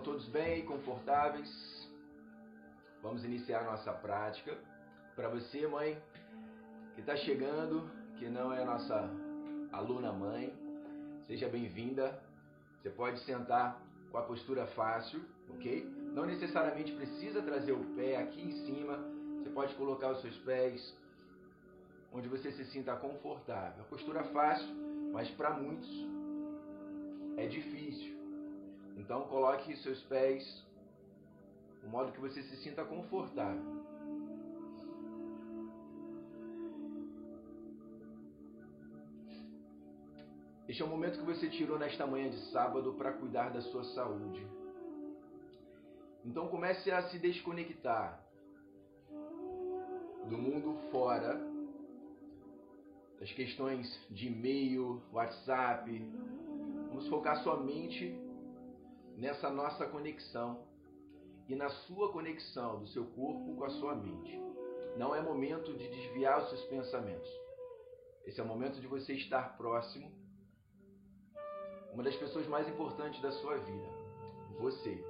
Estão todos bem, confortáveis? Vamos iniciar nossa prática. Para você, mãe, que está chegando, que não é nossa aluna mãe, seja bem-vinda. Você pode sentar com a postura fácil, ok? Não necessariamente precisa trazer o pé aqui em cima. Você pode colocar os seus pés onde você se sinta confortável. A postura fácil, mas para muitos é difícil. Então coloque seus pés de modo que você se sinta confortável. Este é o momento que você tirou nesta manhã de sábado para cuidar da sua saúde. Então comece a se desconectar do mundo fora, das questões de e-mail, WhatsApp. Vamos focar somente nessa nossa conexão e na sua conexão do seu corpo com a sua mente. Não é momento de desviar os seus pensamentos. Esse é o momento de você estar próximo, uma das pessoas mais importantes da sua vida, você.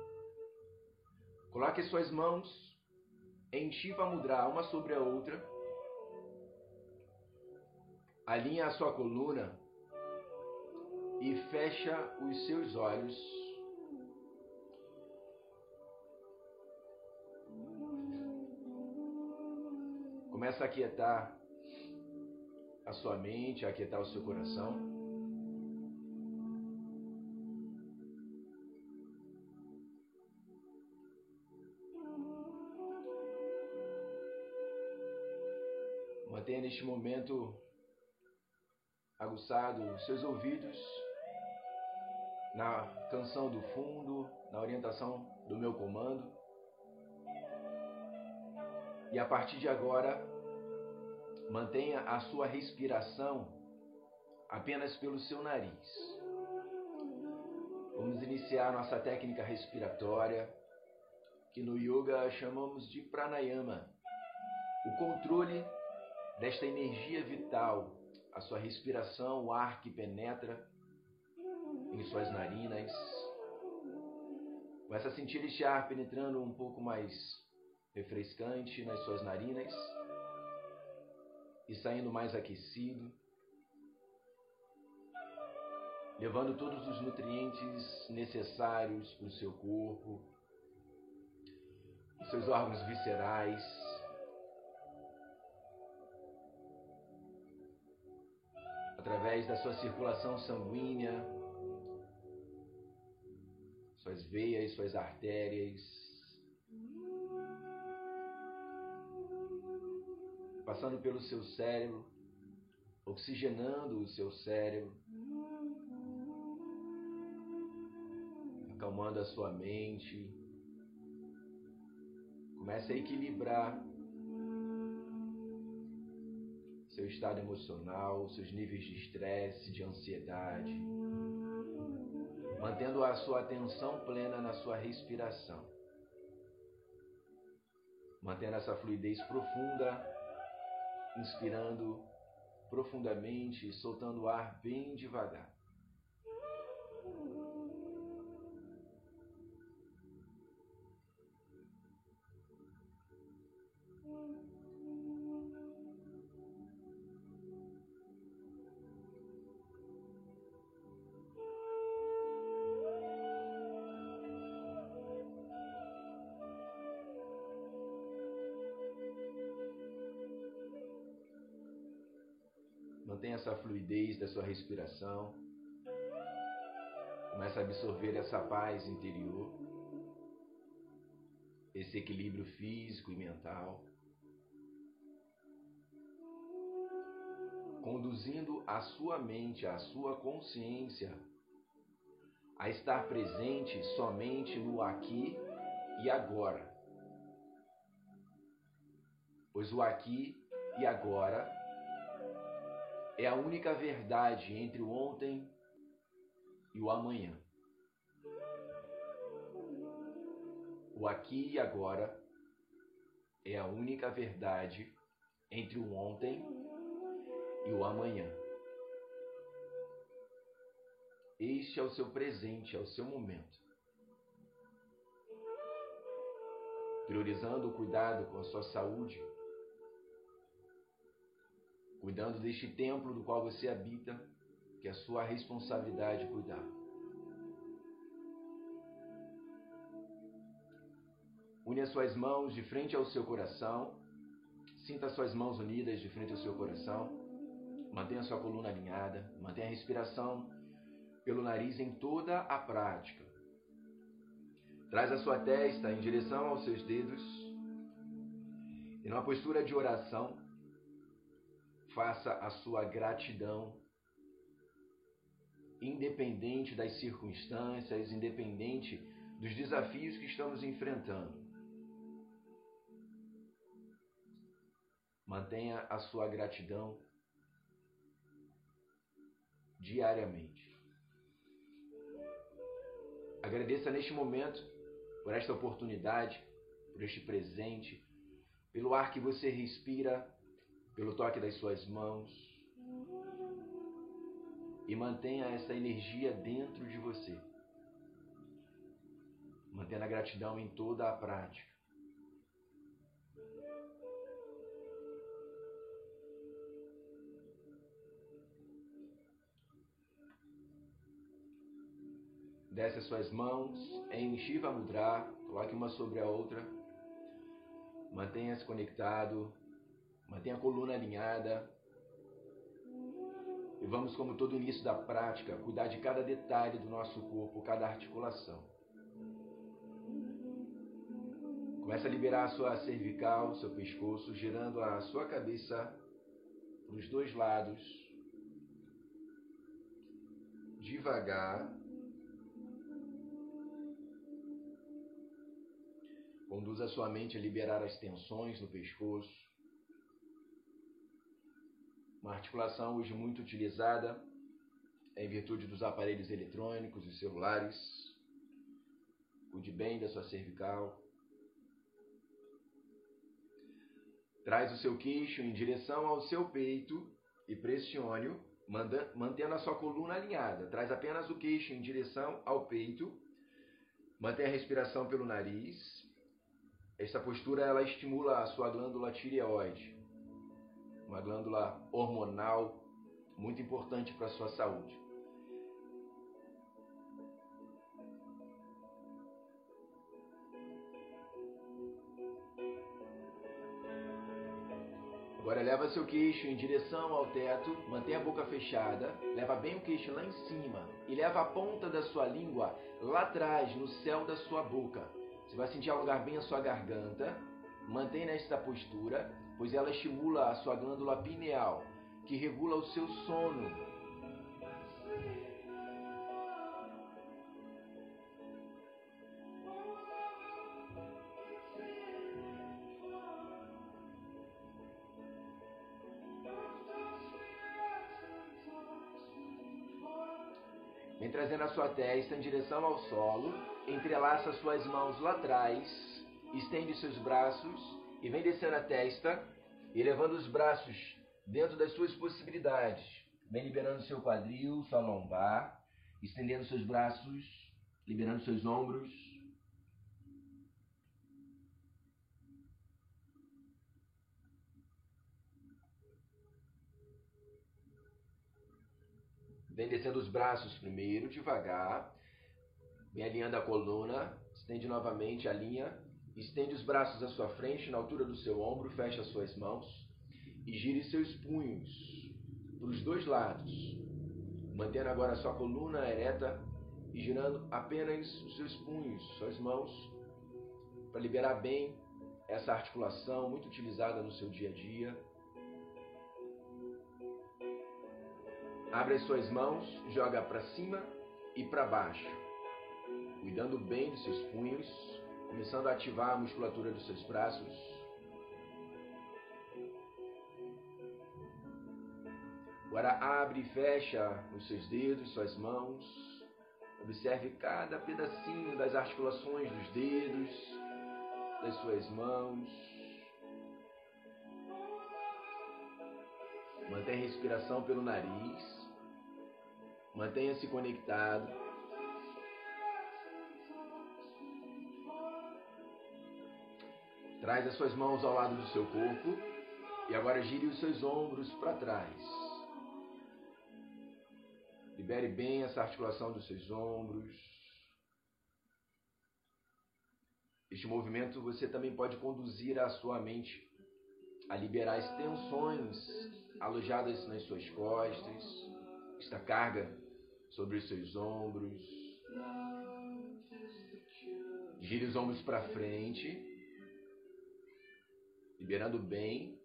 Coloque suas mãos em Shiva Mudra, uma sobre a outra. Alinhe a sua coluna e fecha os seus olhos. Começa a aquietar a sua mente, a aquietar o seu coração. Mantenha neste momento aguçado seus ouvidos na canção do fundo, na orientação do meu comando. E a partir de agora, mantenha a sua respiração apenas pelo seu nariz. Vamos iniciar nossa técnica respiratória, que no yoga chamamos de pranayama, o controle desta energia vital, a sua respiração, o ar que penetra em suas narinas. Começa a sentir este ar penetrando um pouco mais refrescante nas suas narinas e saindo mais aquecido, levando todos os nutrientes necessários para o seu corpo, seus órgãos viscerais, através da sua circulação sanguínea, suas veias, suas artérias, passando pelo seu cérebro, oxigenando o seu cérebro, acalmando a sua mente. Comece a equilibrar seu estado emocional, seus níveis de estresse, de ansiedade, mantendo a sua atenção plena na sua respiração, mantendo essa fluidez profunda, inspirando profundamente soltando o ar bem devagar. Essa fluidez da sua respiração. Começa a absorver essa paz interior, esse equilíbrio físico e mental. Conduzindo a sua mente, a sua consciência a estar presente somente no aqui e agora. Pois o aqui e agora é a única verdade entre o ontem e o amanhã. O aqui e agora é a única verdade entre o ontem e o amanhã. Este é o seu presente, é o seu momento. priorizando o cuidado com a sua saúde, cuidando deste templo do qual você habita, que é sua responsabilidade cuidar. Une as suas mãos de frente ao seu coração. Sinta as suas mãos unidas de frente ao seu coração. Mantenha a sua coluna alinhada. Mantenha a respiração pelo nariz em toda a prática. Traz a sua testa em direção aos seus dedos. E numa postura de oração, faça a sua gratidão, independente das circunstâncias, independente dos desafios que estamos enfrentando. Mantenha a sua gratidão diariamente. Agradeça neste momento por esta oportunidade, por este presente, pelo ar que você respira, pelo toque das suas mãos. E mantenha essa energia dentro de você. Mantenha a gratidão em toda a prática. Desce as suas mãos em Shiva Mudra, coloque uma sobre a outra. Mantenha-se conectado, mantenha a coluna alinhada. E vamos, como todo início da prática, cuidar de cada detalhe do nosso corpo, cada articulação. Começa a liberar a sua cervical, seu pescoço, girando a sua cabeça para os dois lados. Devagar. Conduza a sua mente a liberar as tensões no pescoço. Uma articulação hoje muito utilizada em virtude dos aparelhos eletrônicos e celulares. Cuide bem da sua cervical. Traz o seu queixo em direção ao seu peito e pressione-o, mantendo a sua coluna alinhada. Traz apenas o queixo em direção ao peito. Mantenha a respiração pelo nariz. Esta postura ela estimula a sua glândula tireoide, uma glândula hormonal muito importante para a sua saúde. Agora leva seu queixo em direção ao teto, mantenha a boca fechada, leva bem o queixo lá em cima e leva a ponta da sua língua lá atrás, no céu da sua boca. Você vai sentir alongar bem a sua garganta. Mantenha nesta postura, pois ela estimula a sua glândula pineal, que regula o seu sono. Vem trazendo a sua testa em direção ao solo, entrelaça suas mãos lá atrás, estende seus braços e vem descendo a testa e levando os braços dentro das suas possibilidades. Vem liberando seu quadril, sua lombar, estendendo seus braços, liberando seus ombros. Vem descendo os braços primeiro, devagar. Vem alinhando a coluna. Estende novamente a linha. Estende os braços à sua frente, na altura do seu ombro. Fecha as suas mãos. E gire seus punhos para os dois lados. Mantendo agora sua coluna ereta e girando apenas os seus punhos, suas mãos, para liberar bem essa articulação muito utilizada no seu dia a dia. Abre as suas mãos, joga para cima e para baixo, cuidando bem dos seus punhos, começando a ativar a musculatura dos seus braços. Agora abre e fecha os seus dedos, suas mãos. Observe cada pedacinho das articulações dos dedos, das suas mãos. Mantenha a respiração pelo nariz. Mantenha-se conectado. Traz as suas mãos ao lado do seu corpo e agora gire os seus ombros para trás. Libere bem essa articulação dos seus ombros. Este movimento você também pode conduzir a sua mente a liberar as tensões alojadas nas suas costas, esta carga sobre os seus ombros. Gire os ombros para frente, liberando bem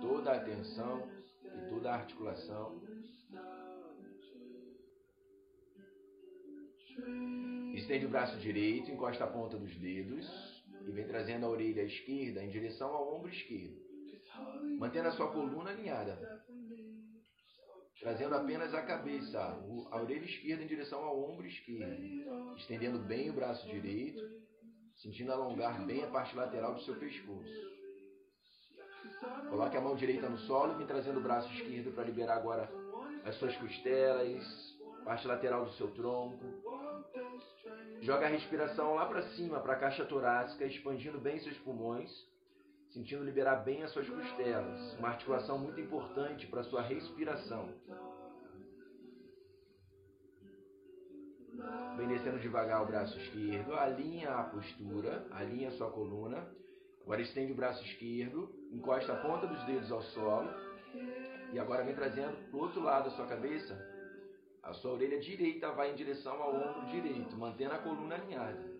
toda a tensão e toda a articulação. Estende o braço direito, encosta a ponta dos dedos e vem trazendo a orelha esquerda em direção ao ombro esquerdo. Mantendo a sua coluna alinhada. Trazendo apenas a cabeça, a orelha esquerda em direção ao ombro esquerdo. Estendendo bem o braço direito, sentindo alongar bem a parte lateral do seu pescoço. Coloque a mão direita no solo e vem trazendo o braço esquerdo para liberar agora as suas costelas, parte lateral do seu tronco, Joga a respiração lá para cima, para a caixa torácica, expandindo bem seus pulmões, sentindo liberar bem as suas costelas. Uma articulação muito importante para a sua respiração. Vem descendo devagar o braço esquerdo, alinha a postura, alinha a sua coluna. Agora estende o braço esquerdo, encosta a ponta dos dedos ao solo. E agora vem trazendo para o outro lado da sua cabeça a sua orelha direita vai em direção ao ombro direito, mantendo a coluna alinhada.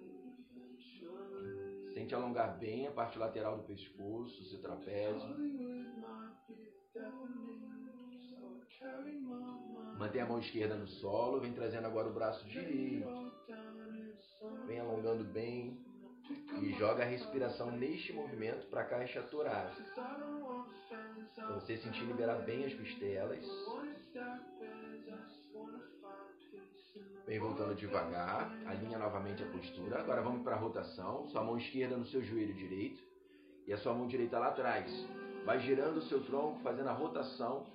Sente alongar bem a parte lateral do pescoço, seu trapézio. Mantém a mão esquerda no solo, vem trazendo agora o braço direito. Vem alongando bem e joga a respiração neste movimento para a caixa torácica. Para você sentir liberar bem as costelas. Vem voltando devagar, alinha novamente a postura. Agora vamos para a rotação. Sua mão esquerda no seu joelho direito e a sua mão direita lá atrás. Vai girando o seu tronco, fazendo a rotação.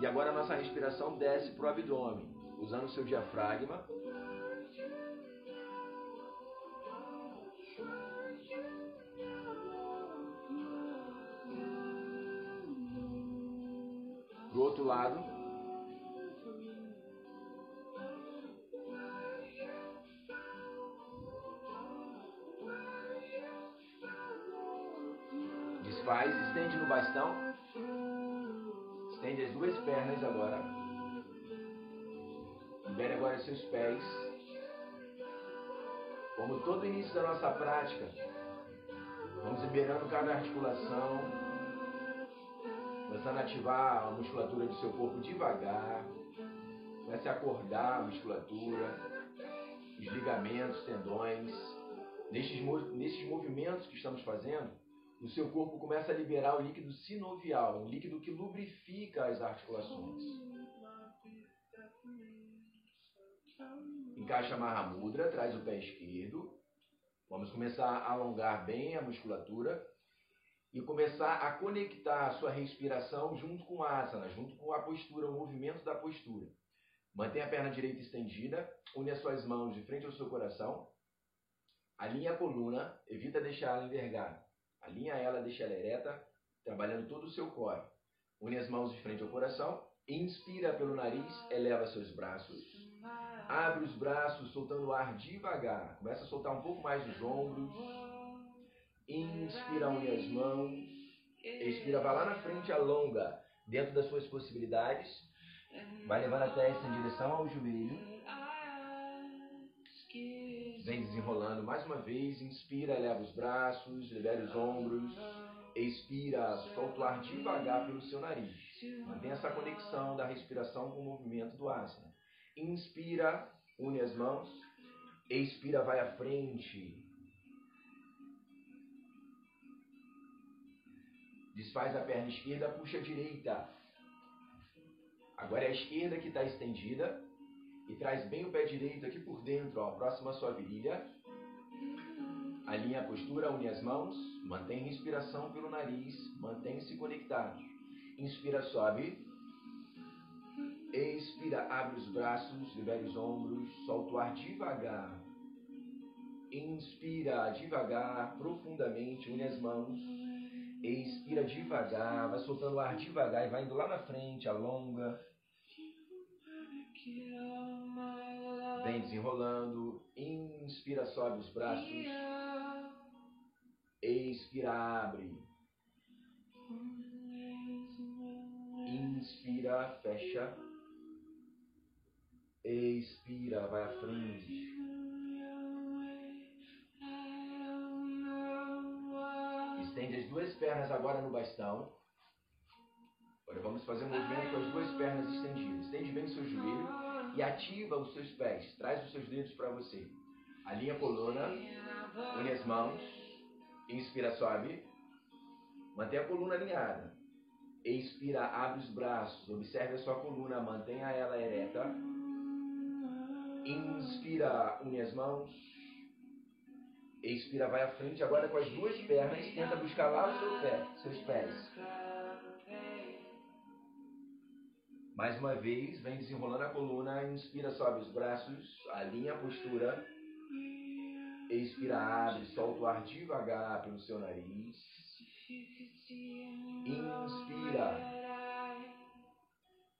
E agora a nossa respiração desce para o abdômen, usando o seu diafragma. Outro lado. faz, estende no bastão. Estende as duas pernas agora. Libere agora seus pés. Como todo início da nossa prática, vamos liberando cada articulação, começando a ativar a musculatura do seu corpo devagar. Comece a acordar a musculatura, os ligamentos, tendões. Nestes, nestes movimentos que estamos fazendo, o seu corpo começa a liberar o líquido sinovial, um líquido que lubrifica as articulações. Encaixa a Mahamudra, traz o pé esquerdo. Vamos começar a alongar bem a musculatura e começar a conectar a sua respiração junto com a asana, junto com a postura, o movimento da postura. Mantenha a perna direita estendida, une as suas mãos de frente ao seu coração, alinha a coluna, evita deixar ela envergada. Alinha ela, deixa ela ereta, trabalhando todo o seu core. Une as mãos de frente ao coração. Inspira pelo nariz, eleva seus braços. Abre os braços, soltando o ar devagar. Começa a soltar um pouco mais os ombros. Inspira, une as mãos. Expira, vai lá na frente, alonga. Dentro das suas possibilidades. Vai levando a testa em direção ao joelho. Vem desenrolando mais uma vez. Inspira, eleva os braços, libera os ombros. Expira, solta o ar devagar pelo seu nariz. Mantenha essa conexão da respiração com o movimento do asana. Inspira, une as mãos. Expira, vai à frente. Desfaz a perna esquerda, puxa a direita. Agora é a esquerda que está estendida. E traz bem o pé direito aqui por dentro, ó, próximo à sua virilha. Alinha a postura, une as mãos, mantém respiração pelo nariz, mantém-se conectado. Inspira, sobe. Expira, abre os braços, libere os ombros, solta o ar devagar. Inspira devagar, profundamente, une as mãos. Expira devagar, vai soltando o ar devagar e vai indo lá na frente, alonga. Vem desenrolando. Inspira, sobe os braços. Expira, abre. Inspira, fecha. Expira, vai à frente. Estende as duas pernas agora no bastão. Agora vamos fazer um movimento com as duas pernas estendidas. Estende bem o seu joelho e ativa os seus pés. Traz os seus dedos para você. Alinha a coluna, une as mãos. Inspira, sobe. Mantém a coluna alinhada. Expira, abre os braços. Observe a sua coluna, mantenha ela ereta. Inspira, une as mãos. Expira, vai à frente. Agora com as duas pernas, tenta buscar lá o seu pé, seus pés. Mais uma vez, vem desenrolando a coluna. Inspira, sobe os braços. Alinha a postura. Expira, abre, solta o ar devagar pelo seu nariz. Inspira.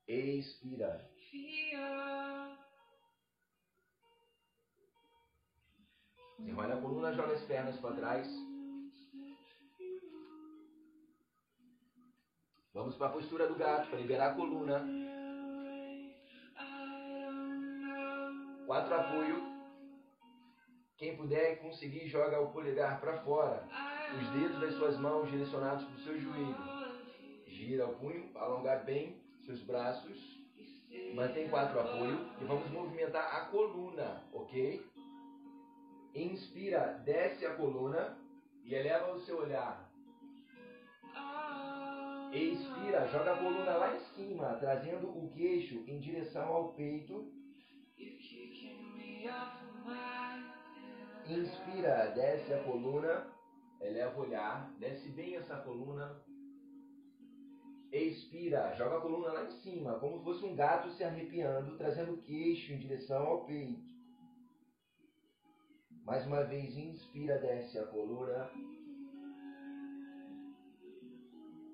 Expira. Desenrola a coluna, joga as pernas para trás. Vamos para a postura do gato, para liberar a coluna. Quatro apoio. Quem puder conseguir, joga o polegar para fora. Os dedos das suas mãos direcionados para o seu joelho. Gira o punho, alongar bem seus braços. Mantém quatro apoio e vamos movimentar a coluna, ok? Inspira, desce a coluna e eleva o seu olhar. Expira, joga a coluna lá em cima, trazendo o queixo em direção ao peito. Inspira, desce a coluna, eleva o olhar, desce bem essa coluna. Expira, joga a coluna lá em cima, como se fosse um gato se arrepiando, trazendo o queixo em direção ao peito. Mais uma vez, inspira, desce a coluna.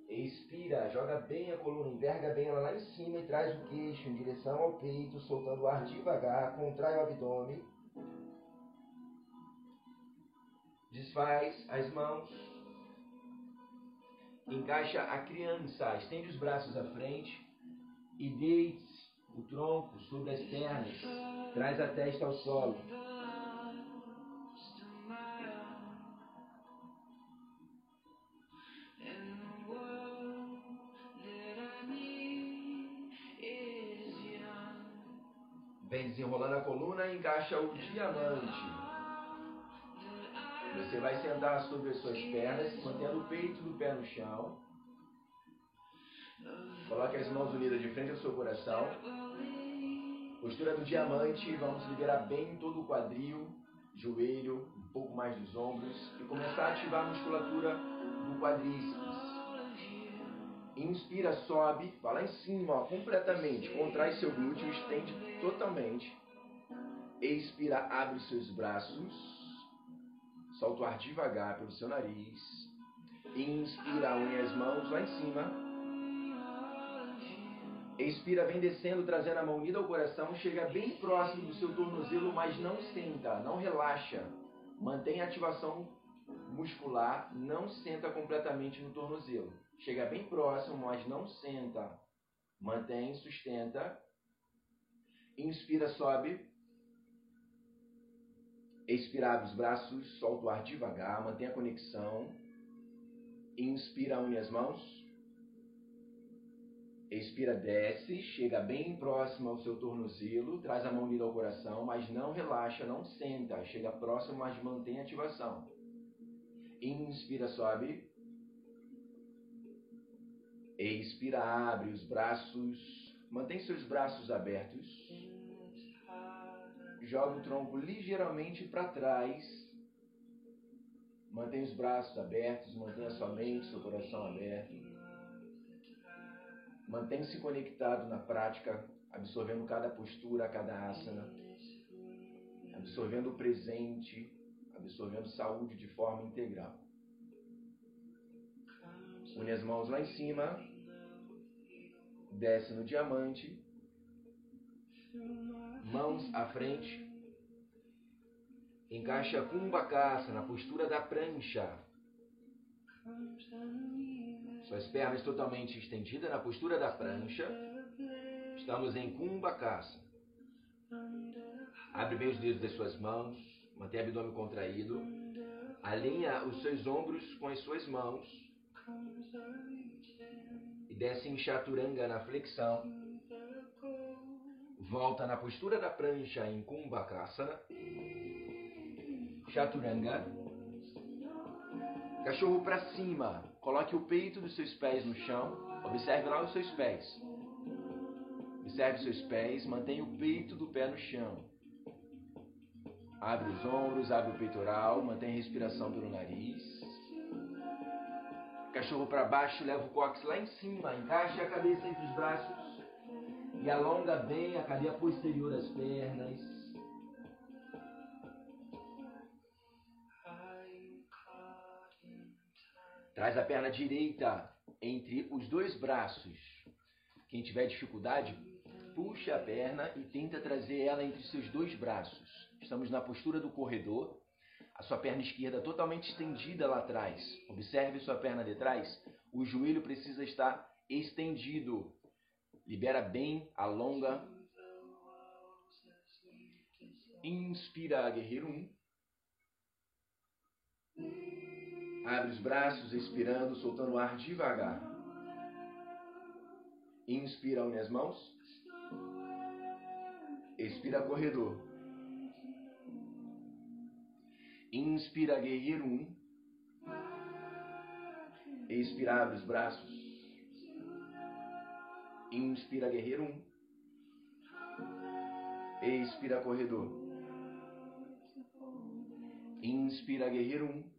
Expira, joga bem a coluna, enverga bem ela lá em cima e traz o queixo em direção ao peito, soltando o ar devagar, contrai o abdômen. Desfaz as mãos. Encaixa a criança, estende os braços à frente e deite o tronco sobre as pernas. Traz a testa ao solo. Desenrolando a coluna encaixa o diamante. Você vai sentar sobre as suas pernas, mantendo o peito do pé no chão. Coloque as mãos unidas de frente ao seu coração. Postura do diamante, vamos liberar bem todo o quadril, joelho, um pouco mais dos ombros e começar a ativar a musculatura do quadríceps. Inspira, sobe, vai lá em cima, ó, completamente. Contrai seu glúteo, estende totalmente. Expira, abre os seus braços. Solta o ar devagar pelo seu nariz. Inspira, une as mãos lá em cima. Expira, vem descendo, trazendo a mão unida ao coração. Chega bem próximo do seu tornozelo, mas não senta, não relaxa. Mantém a ativação muscular, não senta completamente no tornozelo. Chega bem próximo, mas não senta. Mantém, sustenta. Inspira, sobe. Expira, abre os braços, solta o ar devagar, mantém a conexão. Inspira, une as mãos. Expira, desce, chega bem próximo ao seu tornozelo, traz a mão unida ao coração, mas não relaxa, não senta. Chega próximo, mas mantém a ativação. Inspira, sobe. Expira, abre os braços. Mantém seus braços abertos. Joga o tronco ligeiramente para trás. Mantém os braços abertos, mantenha sua mente, seu coração aberto. Mantenha-se conectado na prática, absorvendo cada postura, cada asana. Absorvendo o presente, absorvendo saúde de forma integral. Une as mãos lá em cima, desce no diamante, mãos à frente, encaixa kumbhakasa na postura da prancha. Suas pernas totalmente estendidas na postura da prancha. Estamos em kumbhakasa. Abre bem os dedos das suas mãos, mantém o abdômen contraído. Alinha os seus ombros com as suas mãos. E desce em chaturanga na flexão. Volta na postura da prancha em Kumbhakasana. Chaturanga. Cachorro para cima. Coloque o peito dos seus pés no chão. Observe lá os seus pés. Observe seus pés. Mantenha o peito do pé no chão. Abre os ombros, abre o peitoral. Mantém a respiração pelo nariz. Cachorro para baixo. Leva o cóccix lá em cima. Encaixe a cabeça entre os braços. E alonga bem a cadeia posterior das pernas. Traz a perna direita entre os dois braços. Quem tiver dificuldade, puxa a perna e tenta trazer ela entre seus dois braços. Estamos na postura do corredor. A sua perna esquerda totalmente estendida lá atrás. Observe sua perna de trás. O joelho precisa estar estendido. Libera bem, alonga. Inspira, guerreiro 1. Abre os braços, expirando, soltando o ar devagar. Inspira, une as mãos. Expira, corredor. Inspira, guerreiro 1. Um. Expira, abre os braços. Inspira, guerreiro 1. Um. Expira, corredor. Inspira, guerreiro 1. Um.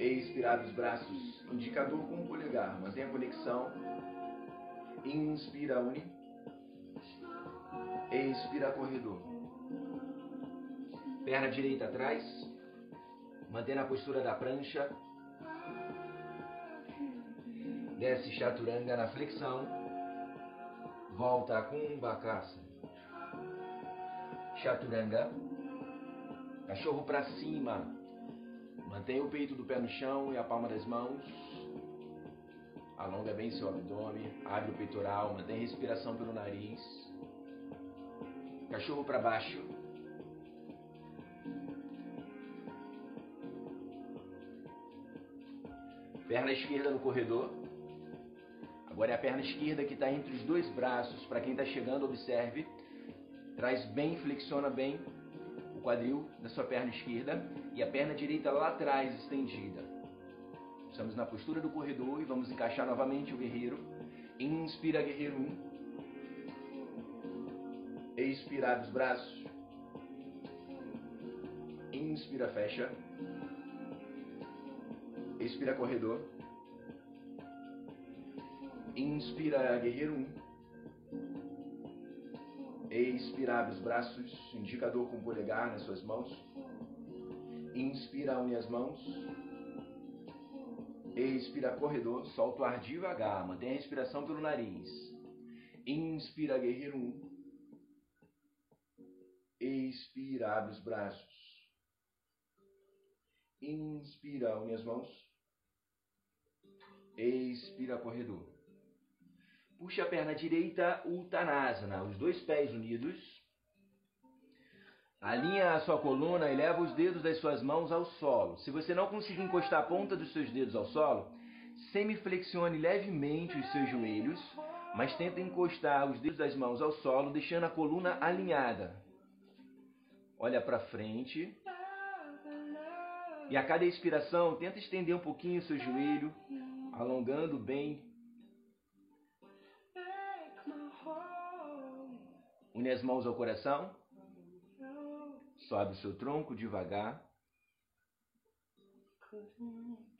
Expirar os braços, indicador com o polegar. Mantenha a conexão. Inspira, une. Expira, corredor. Perna direita atrás. Mantendo a postura da prancha. Desce chaturanga na flexão. Volta a kumbhakasa. Chaturanga. Cachorro para cima Mantenha o peito do pé no chão e a palma das mãos. Alonga bem seu abdômen, abre o peitoral, mantém respiração pelo nariz. Cachorro para baixo. Perna esquerda no corredor. Agora é a perna esquerda que está entre os dois braços. Para quem está chegando, observe. Traz bem, flexiona bem o quadril da sua perna esquerda e a perna direita lá atrás estendida. Estamos na postura do corredor e vamos encaixar novamente o guerreiro. Inspira, guerreiro 1. Um. Expira, os braços. Inspira, fecha. Expira, corredor. Inspira, guerreiro 1. Um. Expira, abre os braços, indicador com o polegar nas suas mãos. Inspira, une as mãos. Expira, corredor, solta o ar devagar, mantém a respiração pelo nariz. Inspira, guerreiro 1. Um. Expira, abre os braços. Inspira, une as mãos. Expira, corredor. Puxa a perna direita, Uttanasana, os dois pés unidos. Alinha a sua coluna e leva os dedos das suas mãos ao solo. Se você não conseguir encostar a ponta dos seus dedos ao solo, semiflexione levemente os seus joelhos, mas tenta encostar os dedos das mãos ao solo, deixando a coluna alinhada. Olha para frente. E a cada expiração, tenta estender um pouquinho o seu joelho, alongando bem Une as mãos ao coração. Sobe o seu tronco devagar.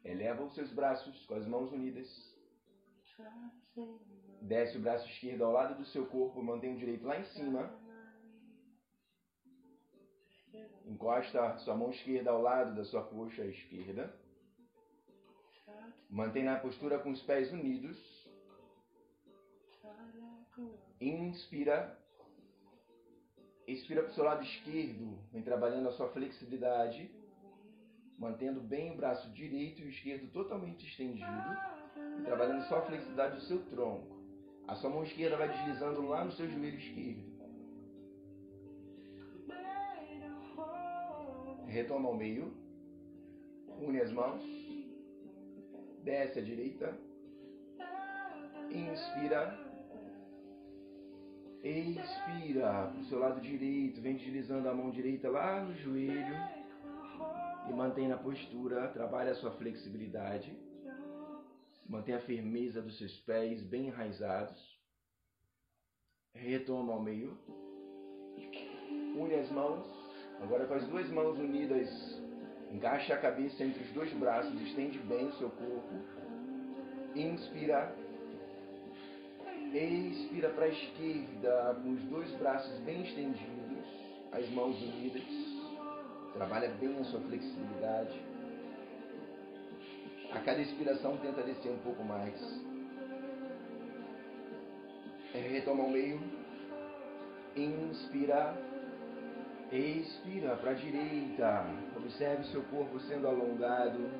Eleva os seus braços com as mãos unidas. Desce o braço esquerdo ao lado do seu corpo, mantém o direito lá em cima. Encosta sua mão esquerda ao lado da sua coxa esquerda. Mantém na postura com os pés unidos. Inspira. Expira para o seu lado esquerdo. Vem trabalhando a sua flexibilidade. Mantendo bem o braço direito e o esquerdo totalmente estendido. E trabalhando só a flexibilidade do seu tronco. A sua mão esquerda vai deslizando lá no seu joelho esquerdo. Retoma ao meio. Une as mãos. Desce à direita. Inspira. Expira para o seu lado direito. Vem deslizando a mão direita lá no joelho. E mantém na postura. Trabalha a sua flexibilidade. Mantenha a firmeza dos seus pés bem enraizados. Retoma ao meio. Une as mãos. Agora com as duas mãos unidas, encaixa a cabeça entre os dois braços, estende bem o seu corpo. Inspira. Expira para a esquerda, com os dois braços bem estendidos, as mãos unidas. Trabalha bem a sua flexibilidade. A cada expiração tenta descer um pouco mais. Retoma ao meio. Inspira. Expira para a direita. Observe seu corpo sendo alongado,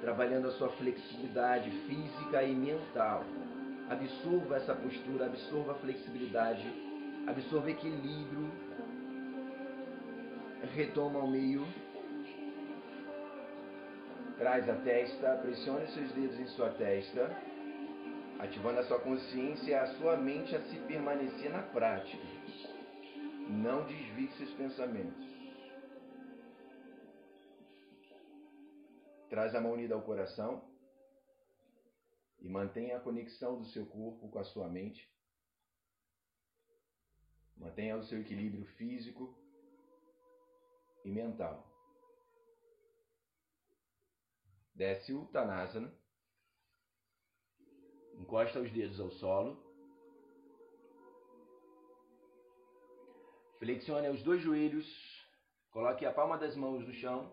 trabalhando a sua flexibilidade física e mental. Absorva essa postura, absorva a flexibilidade, absorva equilíbrio. Retoma ao meio. Traz a testa, pressione seus dedos em sua testa, ativando a sua consciência e a sua mente a se permanecer na prática. Não desvie seus pensamentos. Traz a mão unida ao coração e mantenha a conexão do seu corpo com a sua mente. Mantenha o seu equilíbrio físico e mental. Desce o Uttanasana. Encosta os dedos ao solo. Flexione os dois joelhos, coloque a palma das mãos no chão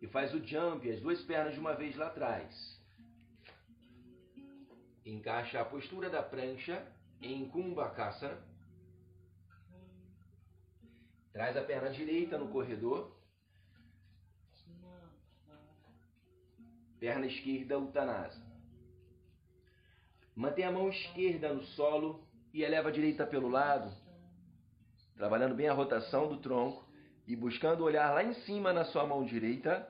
e faz o jump, as duas pernas de uma vez lá atrás. Encaixa a postura da prancha em Kumbhakasana. Traz a perna direita no corredor. Perna esquerda Uttanasana. Mantém a mão esquerda no solo e eleva a direita pelo lado trabalhando bem a rotação do tronco e buscando olhar lá em cima na sua mão direita.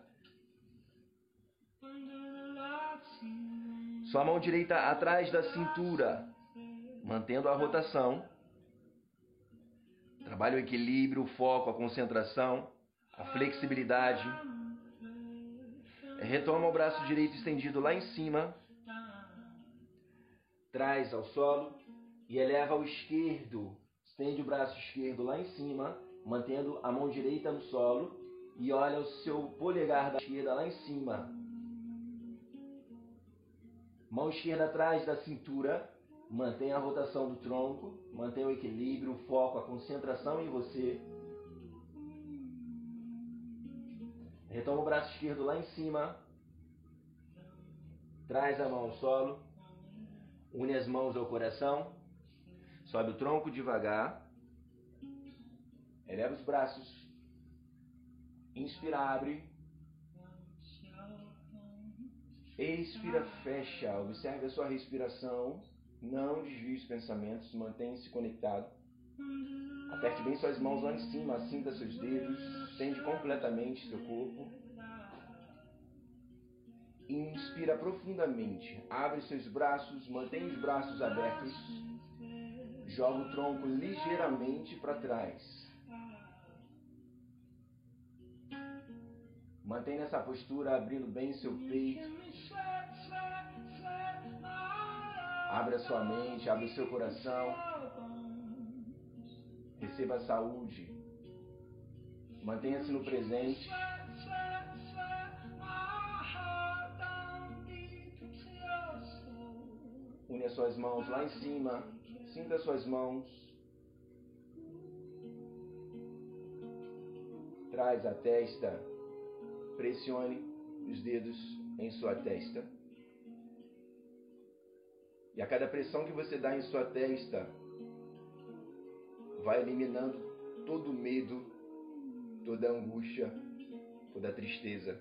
Sua mão direita atrás da cintura, mantendo a rotação. Trabalhe o equilíbrio, o foco, a concentração, a flexibilidade. Retoma o braço direito estendido lá em cima. Traz ao solo e eleva o esquerdo Estende o braço esquerdo lá em cima, mantendo a mão direita no solo e olha o seu polegar da esquerda lá em cima. Mão esquerda atrás da cintura, mantém a rotação do tronco, mantém o equilíbrio, o foco, a concentração em você. Retoma o braço esquerdo lá em cima. Traz a mão ao solo. Une as mãos ao coração. Sobe o tronco devagar. Eleva os braços. Inspira, abre. Expira, fecha. Observe a sua respiração. Não desvie os pensamentos. Mantenha-se conectado. Aperte bem suas mãos lá em cima. Sinta seus dedos. Estende completamente seu corpo. Inspira profundamente. Abre seus braços. Mantenha os braços abertos. Joga o tronco ligeiramente para trás. Mantenha essa postura abrindo bem seu peito. Abre a sua mente, abre o seu coração. Receba a saúde. Mantenha-se no presente. Une as suas mãos lá em cima. Sinta suas mãos. traz a testa, pressione os dedos em sua testa. E a cada pressão que você dá em sua testa, vai eliminando todo o medo, toda a angústia, toda a tristeza,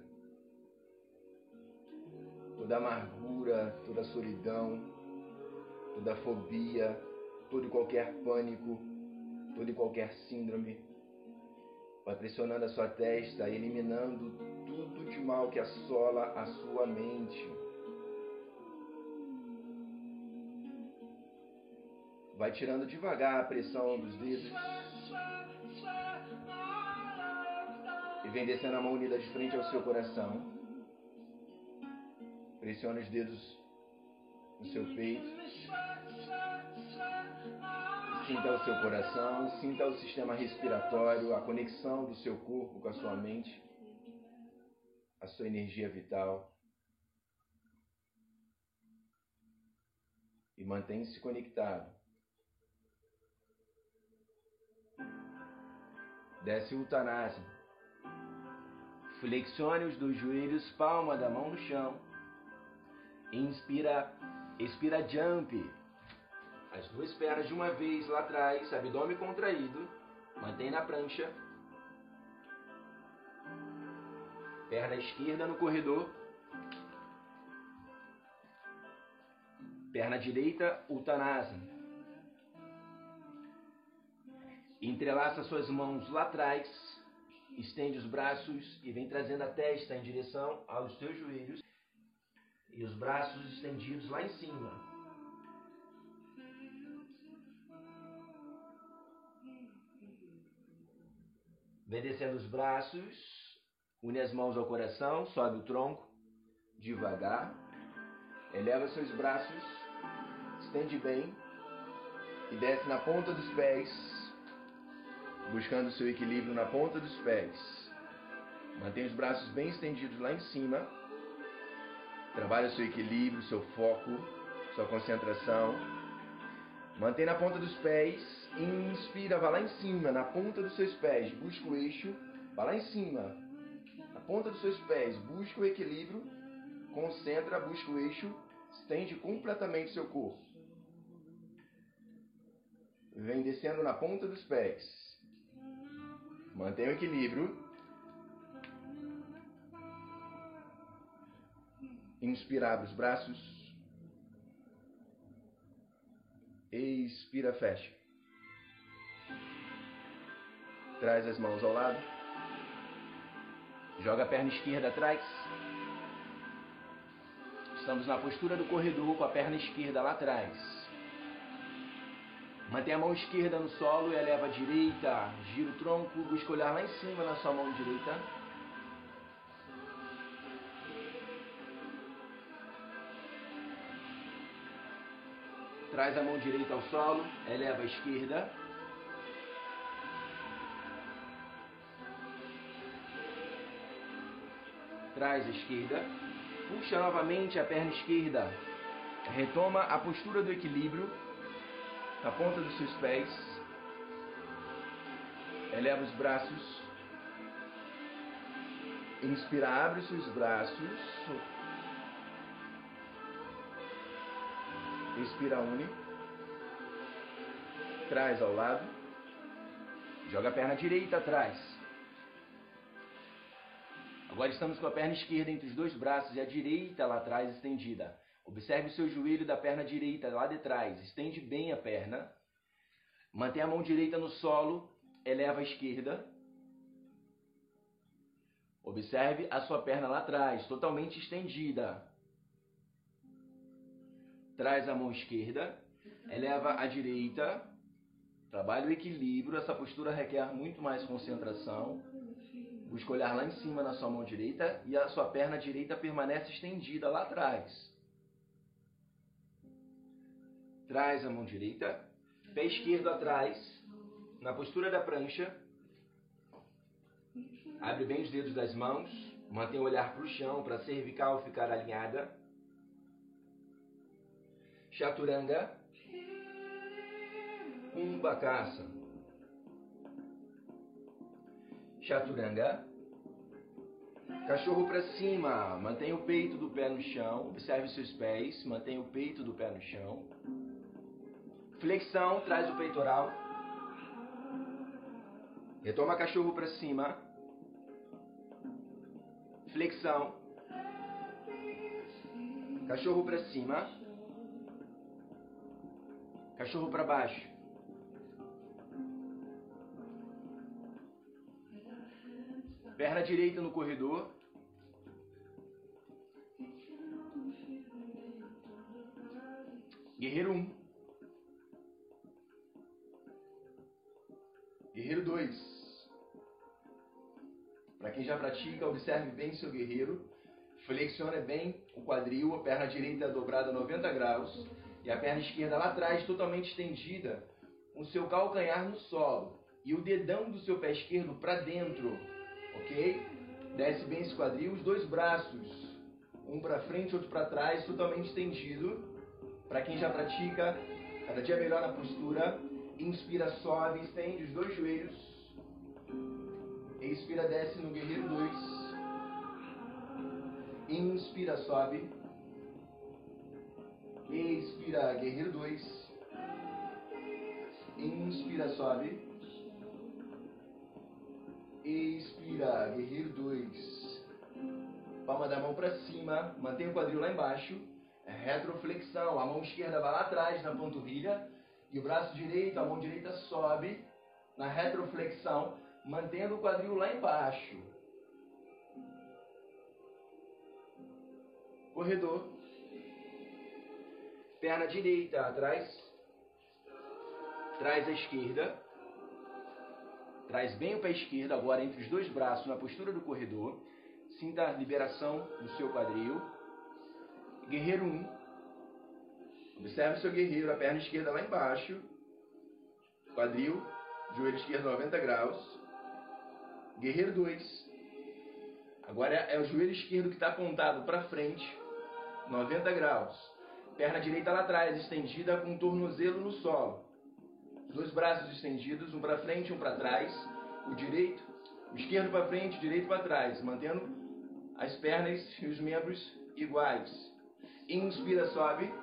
toda a amargura, toda solidão, toda a fobia, todo e qualquer pânico, todo e qualquer síndrome. Vai pressionando a sua testa, eliminando tudo de mal que assola a sua mente. Vai tirando devagar a pressão dos dedos. E vem descendo a mão unida de frente ao seu coração. Pressione os dedos no seu peito. Sinta o seu coração, sinta o sistema respiratório, a conexão do seu corpo com a sua mente, a sua energia vital. E mantenha-se conectado. Desce o Uttanasana. Flexione os dois joelhos, palma da mão no chão. Inspira, expira jump. As duas pernas de uma vez lá atrás, abdômen contraído. Mantém na prancha. Perna esquerda no corredor. Perna direita, Uttanasana. Entrelaça suas mãos lá atrás, estende os braços e vem trazendo a testa em direção aos teus joelhos e os braços estendidos lá em cima. Vem descendo os braços, une as mãos ao coração, sobe o tronco, devagar. Eleva seus braços, estende bem e desce na ponta dos pés buscando seu equilíbrio na ponta dos pés. Mantenha os braços bem estendidos lá em cima. Trabalhe o seu equilíbrio, seu foco, sua concentração. Mantenha na ponta dos pés. Inspira, vá lá em cima, na ponta dos seus pés. Busca o eixo, vá lá em cima. Na ponta dos seus pés, busca o equilíbrio. Concentra, busca o eixo. Estende completamente seu corpo. Vem descendo na ponta dos pés. Mantenha o equilíbrio. Inspira, abre os braços. Expira, fecha. Traz as mãos ao lado. Joga a perna esquerda atrás. Estamos na postura do corredor com a perna esquerda lá atrás. Mantém a mão esquerda no solo e eleva a direita. Gira o tronco, busca olhar lá em cima na sua mão direita. Traz a mão direita ao solo, eleva a esquerda. Traz a esquerda. Puxa novamente a perna esquerda. Retoma a postura do equilíbrio na ponta dos seus pés. Eleva os braços. Inspira, abre os seus braços. Inspira, une. Traz ao lado. Joga a perna direita atrás. Agora estamos com a perna esquerda entre os dois braços e a direita lá atrás estendida. Observe o seu joelho da perna direita lá de trás. Estende bem a perna. Mantém a mão direita no solo. Eleva a esquerda. Observe a sua perna lá atrás, totalmente estendida. Traz a mão esquerda. Eleva a direita. Trabalhe o equilíbrio. Essa postura requer muito mais concentração. Busca olhar lá em cima na sua mão direita e a sua perna direita permanece estendida lá atrás. Traz a mão direita, pé esquerdo atrás, na postura da prancha. Abre bem os dedos das mãos, mantém o olhar para o chão para a cervical ficar alinhada. Chaturanga. Kumbhakasa. Chaturanga. Cachorro para cima, mantenha o peito do pé no chão, observe seus pés, mantenha o peito do pé no chão. Flexão, traz o peitoral. Retoma cachorro para cima. Flexão. Cachorro para cima. Cachorro para baixo. Perna direita no corredor. Guerreiro 1. Um. Guerreiro 2. Para quem já pratica, observe bem seu guerreiro. Flexione bem o quadril, a perna direita dobrada 90 graus e a perna esquerda lá atrás totalmente estendida, com o seu calcanhar no solo e o dedão do seu pé esquerdo para dentro ok? Desce bem esse quadril, os dois braços, um para frente, outro para trás, totalmente estendido. Para quem já pratica, cada dia melhor na postura. Inspira, sobe, estende os dois joelhos. Expira, desce no guerreiro 2. Inspira, sobe. Expira, guerreiro 2. Inspira, sobe. Expira, guerreiro 2. Palma da mão para cima, mantém o quadril lá embaixo. Retroflexão, a mão esquerda vai lá atrás na panturrilha e o braço direito, a mão direita sobe na retroflexão, mantendo o quadril lá embaixo. Corredor. Perna direita atrás. Traz a esquerda. Traz bem o pé esquerdo agora entre os dois braços na postura do corredor. Sinta a liberação do seu quadril. Guerreiro 1. Um. Observe seu guerreiro, a perna esquerda lá embaixo. Quadril, joelho esquerdo 90 graus. Guerreiro 2. Agora é o joelho esquerdo que está apontado para frente, 90 graus. Perna direita lá atrás, estendida com tornozelo no solo dois braços estendidos, um para frente, um para trás, o direito, o esquerdo para frente, o direito para trás, mantendo as pernas e os membros iguais. Inspira, sobe.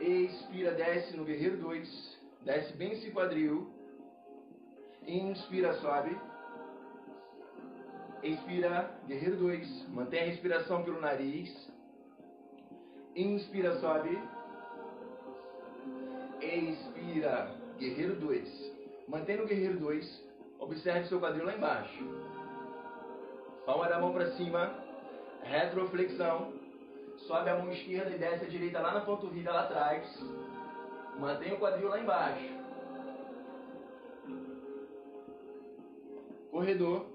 Expira, desce no guerreiro 2. Desce bem esse quadril. Inspira, sobe. Expira, guerreiro 2. Mantém a respiração pelo nariz. Inspira, sobe. Expira. Guerreiro 2. Mantém no guerreiro 2. Observe seu quadril lá embaixo. Palma da mão para cima. Retroflexão. Sobe a mão esquerda e desce a direita lá na panturrilha lá atrás. Mantém o quadril lá embaixo. Corredor.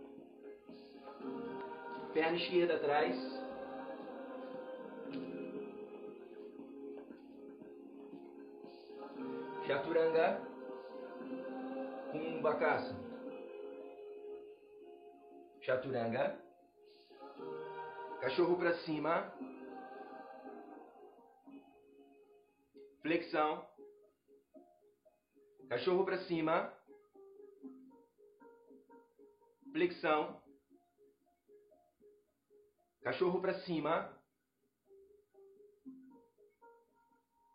Perna esquerda atrás. Chaturanga com Bakasa. Chaturanga. Cachorro para cima. Flexão. Cachorro para cima. Flexão. Cachorro para cima.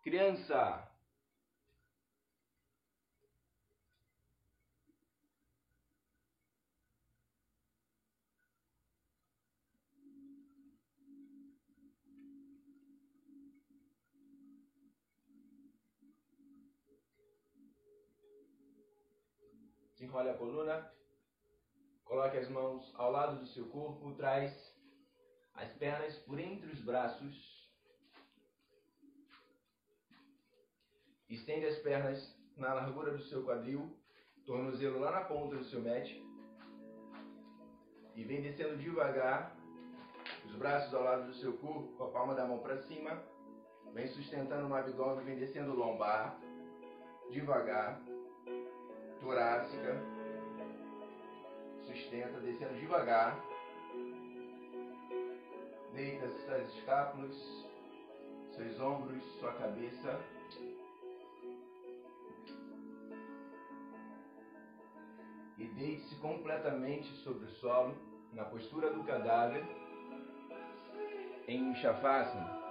Criança. Desenrole a coluna. Coloque as mãos ao lado do seu corpo. Traz as pernas por entre os braços. Estende as pernas na largura do seu quadril. Tornozelo lá na ponta do seu mat. E vem descendo devagar. Os braços ao lado do seu corpo, com a palma da mão para cima. Vem sustentando no abdômen, vem descendo o lombar. Devagar torácica. Sustenta, descendo devagar. Deita suas escápulas, seus ombros, sua cabeça. E Deite-se completamente sobre o solo, na postura do cadáver, em Shavasana.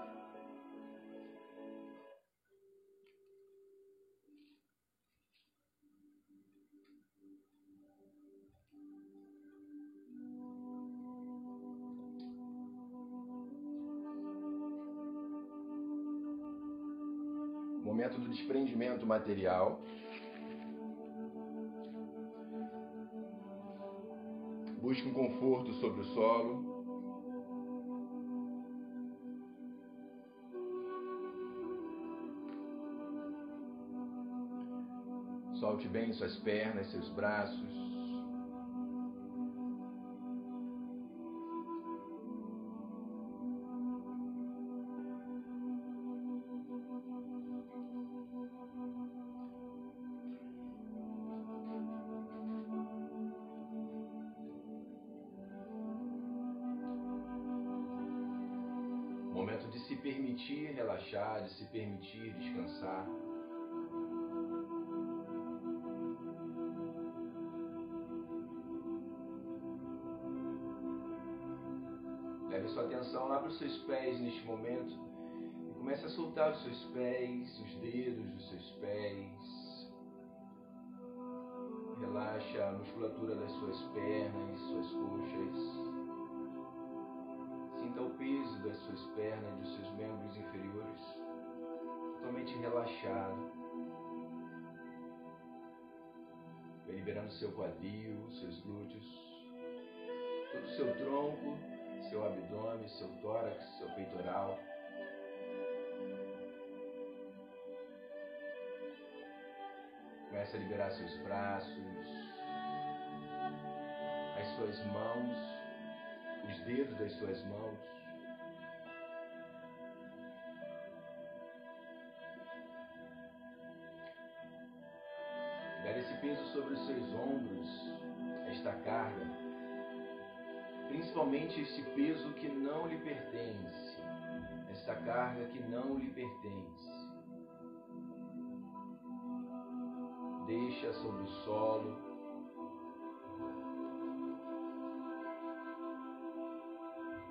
Desprendimento material. Busque um conforto sobre o solo. Solte bem suas pernas, seus braços. Permitir descansar. Leve sua atenção lá para os seus pés neste momento e comece a soltar os seus pés, os dedos dos seus pés. Relaxa a musculatura das suas pernas, suas coxas. Sinta o peso das suas pernas dos seus membros inferiores totalmente relaxado. Liberando seu quadril, seus glúteos, todo o seu tronco, seu abdômen, seu tórax, seu peitoral. Começa a liberar seus braços, as suas mãos, os dedos das suas mãos. Dar esse peso sobre os seus ombros, esta carga, principalmente esse peso que não lhe pertence, esta carga que não lhe pertence. Deixa sobre o solo.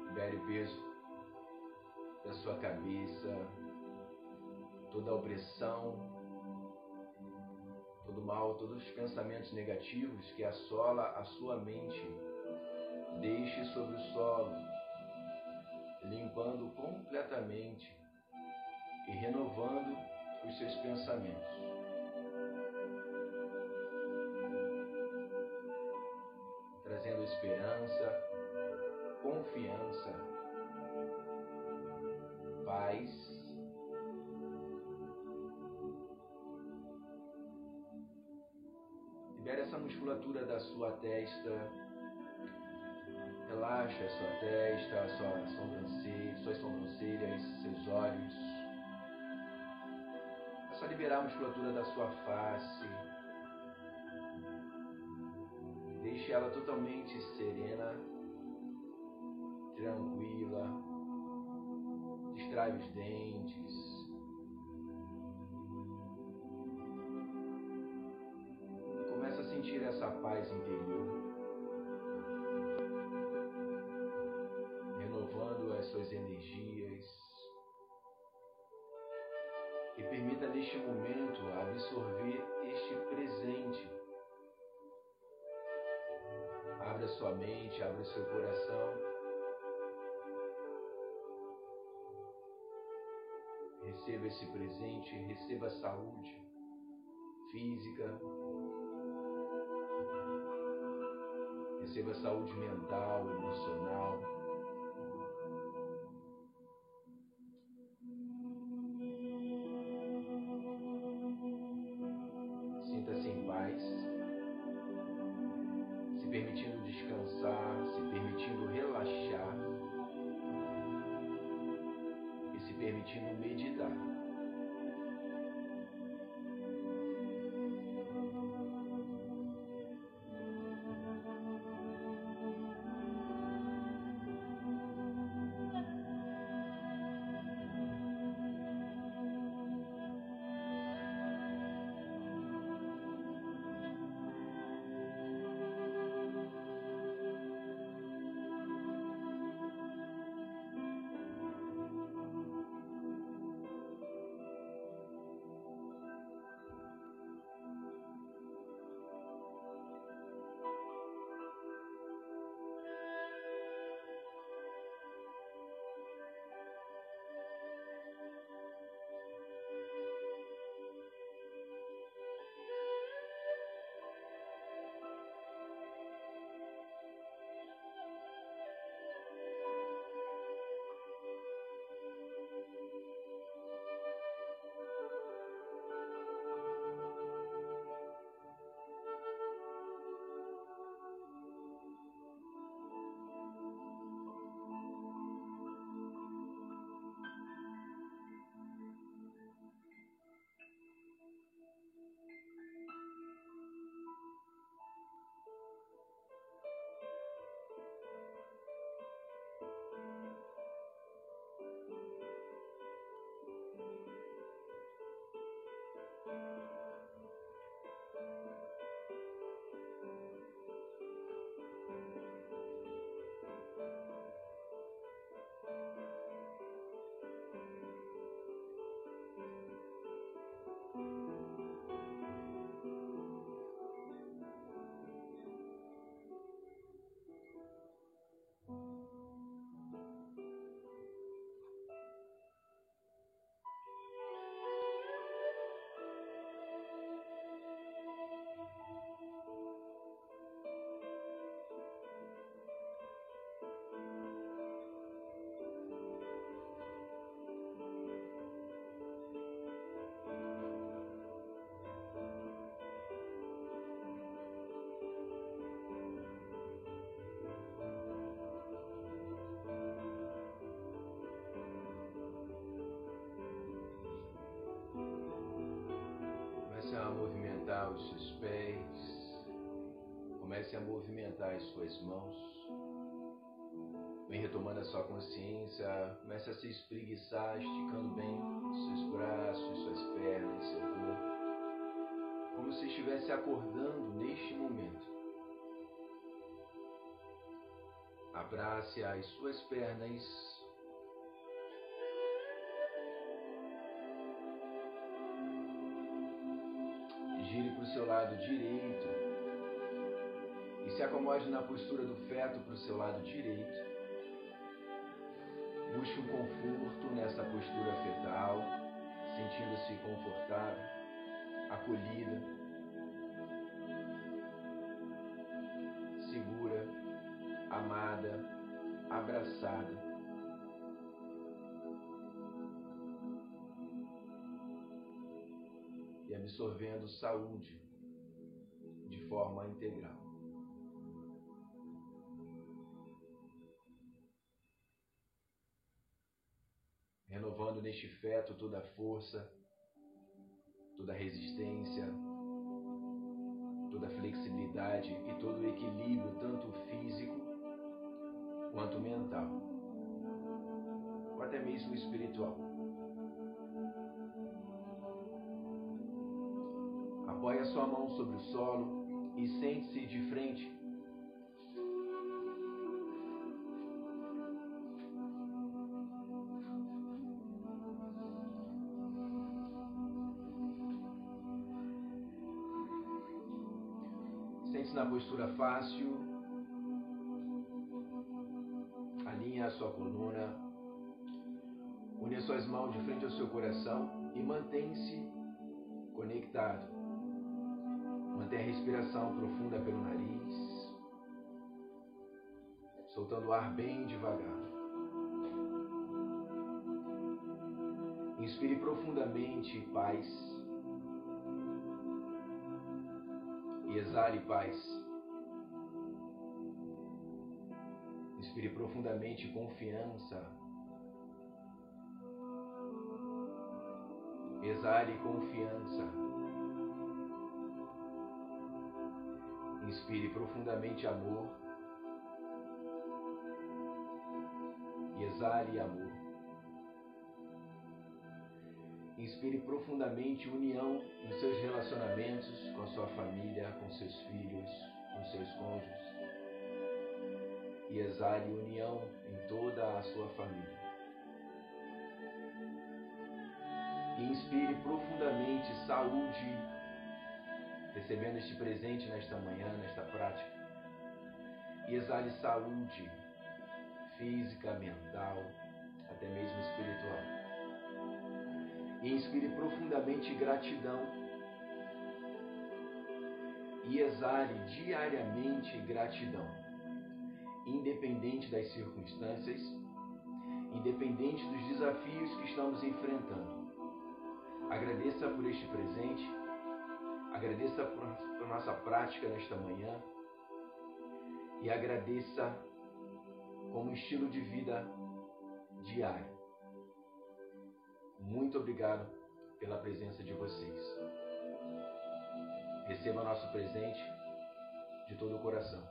Libere peso da sua cabeça, toda a opressão, mal, todos os pensamentos negativos que assola a sua mente. Deixe sobre o solo, limpando completamente e renovando os seus pensamentos. Trazendo esperança, confiança, paz. Musculatura da sua testa. Relaxa a sua testa, a sua sobrancelha, suas sobrancelhas, seus olhos. É só liberar a musculatura da sua face. Deixe ela totalmente serena tranquila, distrai os dentes. Paz interior, renovando as suas energias. E permita neste momento absorver este presente. Abra sua mente, abra seu coração receba esse presente, receba saúde física, receba saúde mental, emocional. Alinhar os seus pés. Comece a movimentar as suas mãos. Vem retomando a sua consciência. Comece a se espreguiçar, esticando bem seus braços, suas pernas, seu corpo. Como se estivesse acordando neste momento. Abrace as suas pernas lado direito e se acomode na postura do feto para o seu lado direito. Busque um conforto nessa postura fetal, sentindo-se confortável, acolhida, segura, amada, abraçada. absorvendo saúde de forma integral. Renovando neste feto toda a força, toda a resistência, toda a flexibilidade e todo o equilíbrio, tanto físico quanto mental, ou até mesmo espiritual. Apoie a sua mão sobre o solo e sente-se de frente. Sente-se na postura fácil. Alinhe a sua coluna. Une as suas mãos de frente ao seu coração e mantém-se conectado Mantenha a respiração profunda pelo nariz, soltando o ar bem devagar. Inspire profundamente paz e exale paz. Inspire profundamente confiança. Exale confiança. Inspire profundamente amor e exale amor. Inspire profundamente união nos seus relacionamentos com a sua família, com seus filhos, com seus cônjuges. E exale união em toda a sua família. inspire profundamente saúde recebendo este presente nesta manhã, nesta prática. E exale saúde física, mental, até mesmo espiritual. E inspire profundamente gratidão. E exale diariamente gratidão, independente das circunstâncias, independente dos desafios que estamos enfrentando. Agradeça por este presente Agradeça por, nossa prática nesta manhã e agradeça como estilo de vida diário. Muito obrigado pela presença de vocês. Receba nosso presente de todo o coração,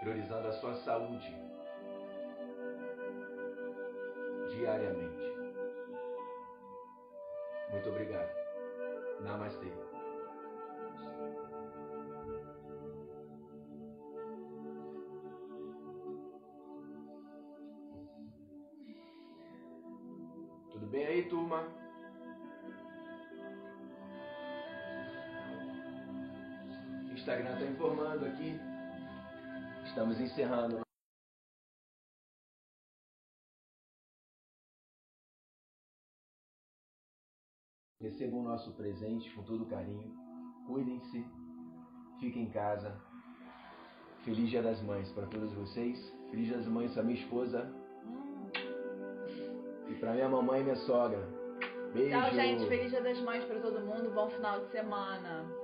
priorizando a sua saúde diariamente. Muito obrigado. Namastê. Tudo bem aí, turma? Instagram está informando aqui. Estamos encerrando Recebam o nosso presente com todo carinho. Cuidem-se. Fiquem em casa. Feliz Dia das Mães para todas vocês. Feliz Dia das Mães para minha esposa. E para minha mamãe e minha sogra. Beijo. Tchau, gente. Feliz Dia das Mães para todo mundo. Bom final de semana.